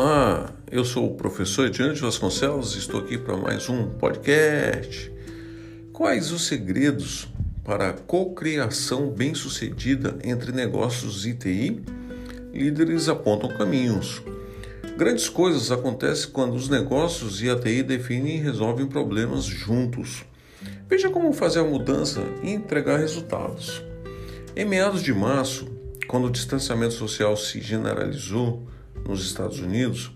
Olá, eu sou o professor Ediane de Vasconcelos e estou aqui para mais um podcast. Quais os segredos para a cocriação bem-sucedida entre negócios e TI? Líderes apontam caminhos. Grandes coisas acontecem quando os negócios e a TI definem e resolvem problemas juntos. Veja como fazer a mudança e entregar resultados. Em meados de março, quando o distanciamento social se generalizou nos Estados Unidos,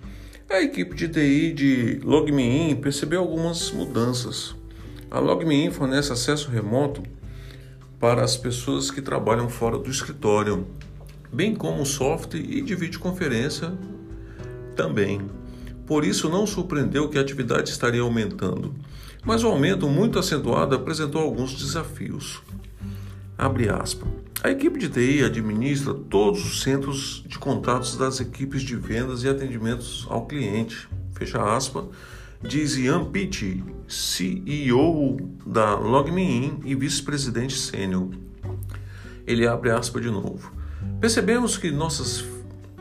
a equipe de TI de LogMeIn percebeu algumas mudanças. A LogMeIn fornece acesso remoto para as pessoas que trabalham fora do escritório, bem como software e de videoconferência também. Por isso, não surpreendeu que a atividade estaria aumentando, mas o aumento muito acentuado apresentou alguns desafios. Abre aspas. A equipe de TI administra todos os centros de contatos das equipes de vendas e atendimentos ao cliente. Fecha aspas. Diz Ian Pitt, CEO da LogMeIn e vice-presidente sênior. Ele abre aspas de novo. Percebemos que nossas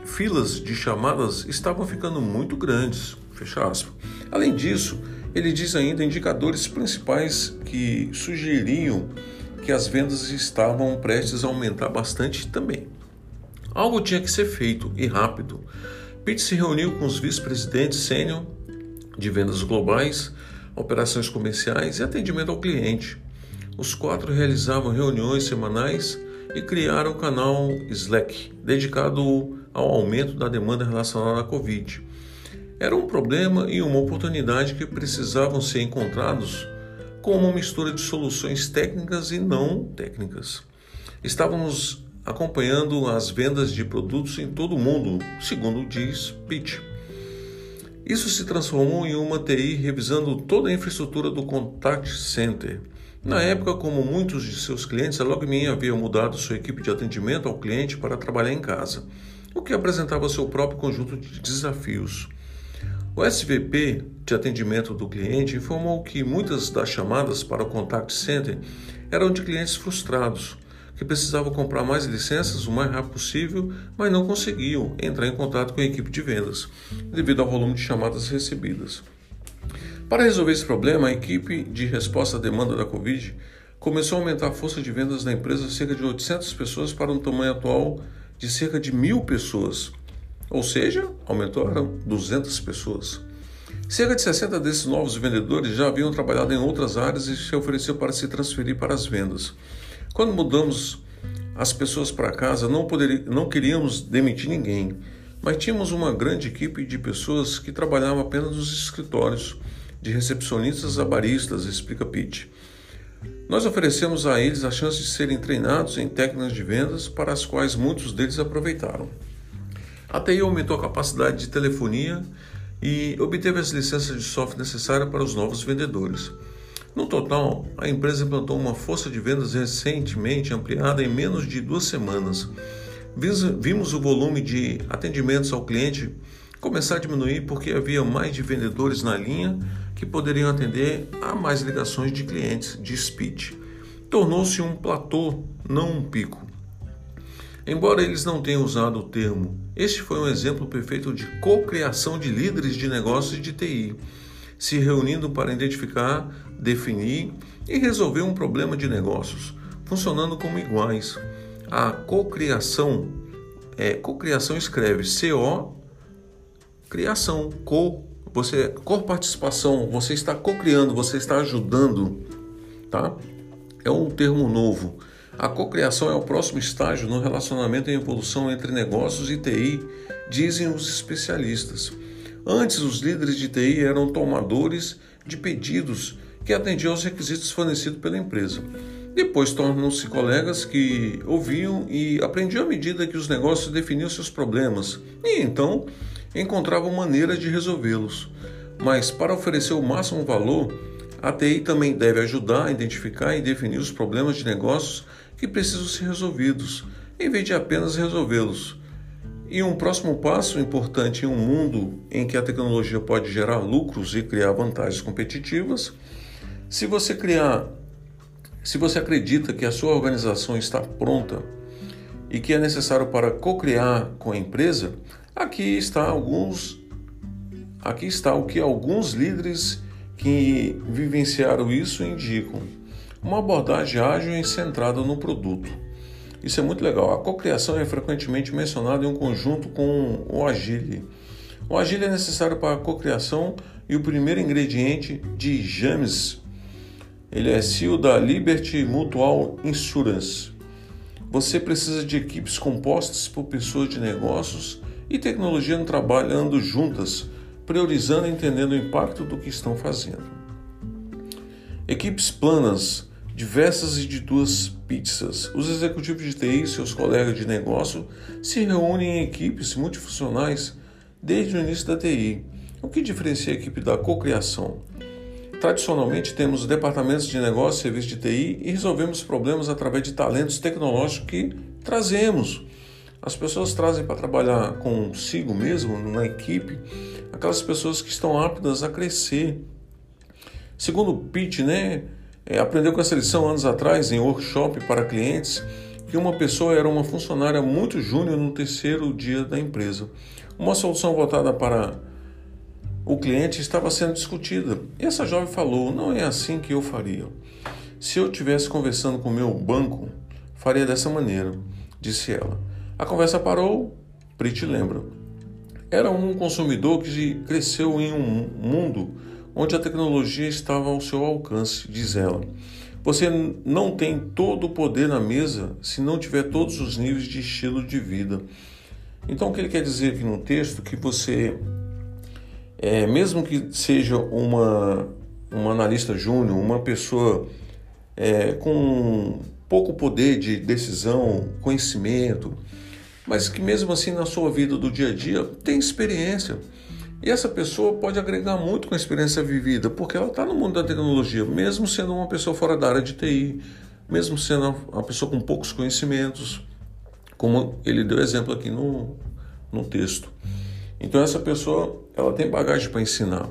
filas de chamadas estavam ficando muito grandes. Fecha aspas. Além disso, ele diz ainda indicadores principais que sugeriam que as vendas estavam prestes a aumentar bastante também. Algo tinha que ser feito e rápido. Pete se reuniu com os vice-presidentes sênior de vendas globais, operações comerciais e atendimento ao cliente. Os quatro realizavam reuniões semanais e criaram o canal Slack, dedicado ao aumento da demanda relacionada à Covid. Era um problema e uma oportunidade que precisavam ser encontrados com uma mistura de soluções técnicas e não técnicas. Estávamos acompanhando as vendas de produtos em todo o mundo, segundo diz Pitt. Isso se transformou em uma TI revisando toda a infraestrutura do contact center. Na época, como muitos de seus clientes, a LogMeIn havia mudado sua equipe de atendimento ao cliente para trabalhar em casa, o que apresentava seu próprio conjunto de desafios. O SVP de atendimento do cliente informou que muitas das chamadas para o contact center eram de clientes frustrados, que precisavam comprar mais licenças o mais rápido possível, mas não conseguiam entrar em contato com a equipe de vendas, devido ao volume de chamadas recebidas. Para resolver esse problema, a equipe de resposta à demanda da Covid começou a aumentar a força de vendas da empresa cerca de 800 pessoas para um tamanho atual de cerca de mil pessoas ou seja, aumentaram 200 pessoas. Cerca de 60 desses novos vendedores já haviam trabalhado em outras áreas e se ofereciam para se transferir para as vendas. Quando mudamos as pessoas para casa, não, poderia, não queríamos demitir ninguém, mas tínhamos uma grande equipe de pessoas que trabalhavam apenas nos escritórios, de recepcionistas a baristas, explica Pete. Nós oferecemos a eles a chance de serem treinados em técnicas de vendas para as quais muitos deles aproveitaram. A TI aumentou a capacidade de telefonia e obteve as licenças de software necessárias para os novos vendedores. No total, a empresa implantou uma força de vendas recentemente ampliada em menos de duas semanas. Vimos o volume de atendimentos ao cliente começar a diminuir porque havia mais de vendedores na linha que poderiam atender a mais ligações de clientes de speech. Tornou-se um platô, não um pico. Embora eles não tenham usado o termo, este foi um exemplo perfeito de co-criação de líderes de negócios de TI, se reunindo para identificar, definir e resolver um problema de negócios, funcionando como iguais. A co-criação é co-criação escreve CO criação, co você co-participação, você está co-criando, você está ajudando, tá? É um termo novo. A cocriação é o próximo estágio no relacionamento em evolução entre negócios e TI, dizem os especialistas. Antes, os líderes de TI eram tomadores de pedidos que atendiam aos requisitos fornecidos pela empresa. Depois tornam-se colegas que ouviam e aprendiam à medida que os negócios definiam seus problemas e então encontravam maneiras de resolvê-los. Mas para oferecer o máximo valor, a TI também deve ajudar a identificar e definir os problemas de negócios que precisam ser resolvidos, em vez de apenas resolvê-los. E um próximo passo importante em um mundo em que a tecnologia pode gerar lucros e criar vantagens competitivas, se você criar, se você acredita que a sua organização está pronta e que é necessário para co-criar com a empresa, Aqui está alguns aqui está o que alguns líderes que vivenciaram isso indicam. Uma abordagem ágil e centrada no produto. Isso é muito legal. A cocriação é frequentemente mencionada em um conjunto com o Agile. O Agile é necessário para a cocriação e o primeiro ingrediente de James. Ele é CEO da Liberty Mutual Insurance. Você precisa de equipes compostas por pessoas de negócios e tecnologia no trabalhando juntas priorizando e entendendo o impacto do que estão fazendo. Equipes planas, diversas e de duas pizzas. Os executivos de TI e seus colegas de negócio se reúnem em equipes multifuncionais desde o início da TI. O que diferencia a equipe da cocriação? Tradicionalmente temos departamentos de negócio e serviço de TI e resolvemos problemas através de talentos tecnológicos que trazemos. As pessoas trazem para trabalhar consigo mesmo, na equipe, aquelas pessoas que estão aptas a crescer. Segundo Pitt, né, é, aprendeu com essa lição anos atrás em workshop para clientes que uma pessoa era uma funcionária muito júnior no terceiro dia da empresa. Uma solução voltada para o cliente estava sendo discutida. E essa jovem falou: "Não é assim que eu faria. Se eu tivesse conversando com meu banco, faria dessa maneira", disse ela. A conversa parou, Prit lembra. Era um consumidor que cresceu em um mundo onde a tecnologia estava ao seu alcance, diz ela. Você não tem todo o poder na mesa se não tiver todos os níveis de estilo de vida. Então, o que ele quer dizer aqui no texto que você, é, mesmo que seja uma, uma analista júnior, uma pessoa é, com pouco poder de decisão, conhecimento, mas que mesmo assim na sua vida do dia a dia tem experiência. E essa pessoa pode agregar muito com a experiência vivida, porque ela está no mundo da tecnologia, mesmo sendo uma pessoa fora da área de TI, mesmo sendo uma pessoa com poucos conhecimentos, como ele deu exemplo aqui no, no texto. Então essa pessoa ela tem bagagem para ensinar,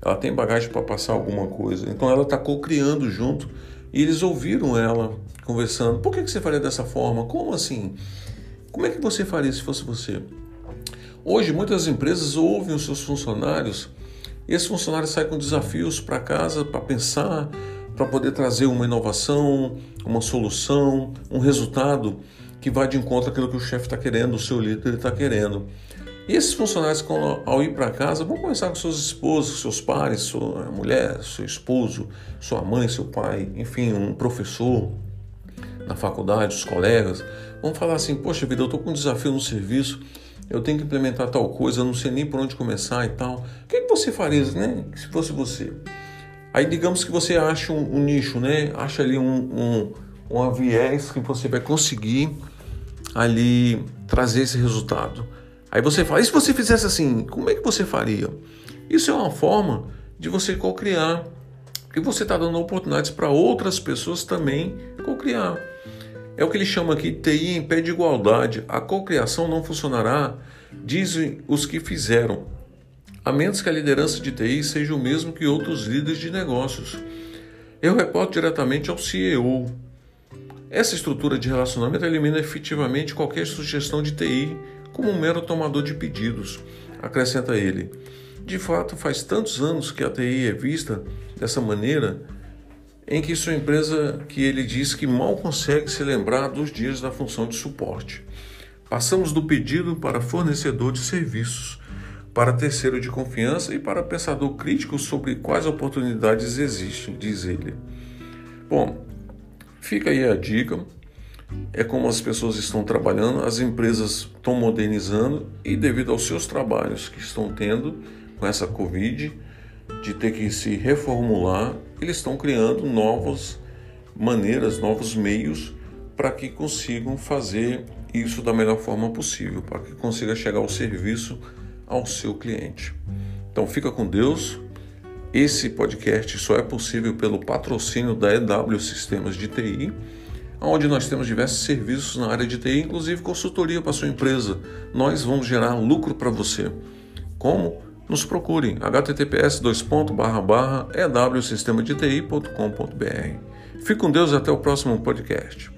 ela tem bagagem para passar alguma coisa. Então ela está co-criando junto e eles ouviram ela conversando. Por que, você faria dessa forma? Como assim? Como é que você faria se fosse você? Hoje, muitas empresas ouvem os seus funcionários e esses funcionários saem com desafios para casa para pensar, para poder trazer uma inovação, uma solução, um resultado que vai de encontro àquilo que o chefe está querendo, o seu líder está querendo. E esses funcionários, ao ir para casa, vão conversar com seus esposos, seus pais, sua mulher, seu esposo, sua mãe, seu pai, enfim, um professor na faculdade, os colegas vão falar assim: Poxa vida, eu estou com um desafio no serviço, eu tenho que implementar tal coisa, eu não sei nem por onde começar e tal. O que, que você faria, né? Se fosse você. Aí digamos que você acha um, um nicho, né? Acha ali um, um, um viés que você vai conseguir ali trazer esse resultado. Aí você fala, e se você fizesse assim, como é que você faria? Isso é uma forma de você co-criar, porque você está dando oportunidades para outras pessoas também co-criar. É o que ele chama aqui TI em pé de igualdade. A cocriação não funcionará, dizem os que fizeram, a menos que a liderança de TI seja o mesmo que outros líderes de negócios. Eu reporto diretamente ao CEO. Essa estrutura de relacionamento elimina efetivamente qualquer sugestão de TI como um mero tomador de pedidos, acrescenta ele. De fato, faz tantos anos que a TI é vista dessa maneira em que sua empresa, que ele diz que mal consegue se lembrar dos dias da função de suporte. Passamos do pedido para fornecedor de serviços, para terceiro de confiança e para pensador crítico sobre quais oportunidades existem, diz ele. Bom, fica aí a dica. É como as pessoas estão trabalhando, as empresas estão modernizando e, devido aos seus trabalhos que estão tendo com essa Covid, de ter que se reformular, eles estão criando novas maneiras, novos meios para que consigam fazer isso da melhor forma possível, para que consiga chegar o serviço ao seu cliente. Então fica com Deus. Esse podcast só é possível pelo patrocínio da EW Sistemas de TI, onde nós temos diversos serviços na área de TI, inclusive consultoria para sua empresa. Nós vamos gerar lucro para você. Como? nos procurem https ewsistemadeti.com.br. Fique com Deus e até o próximo podcast.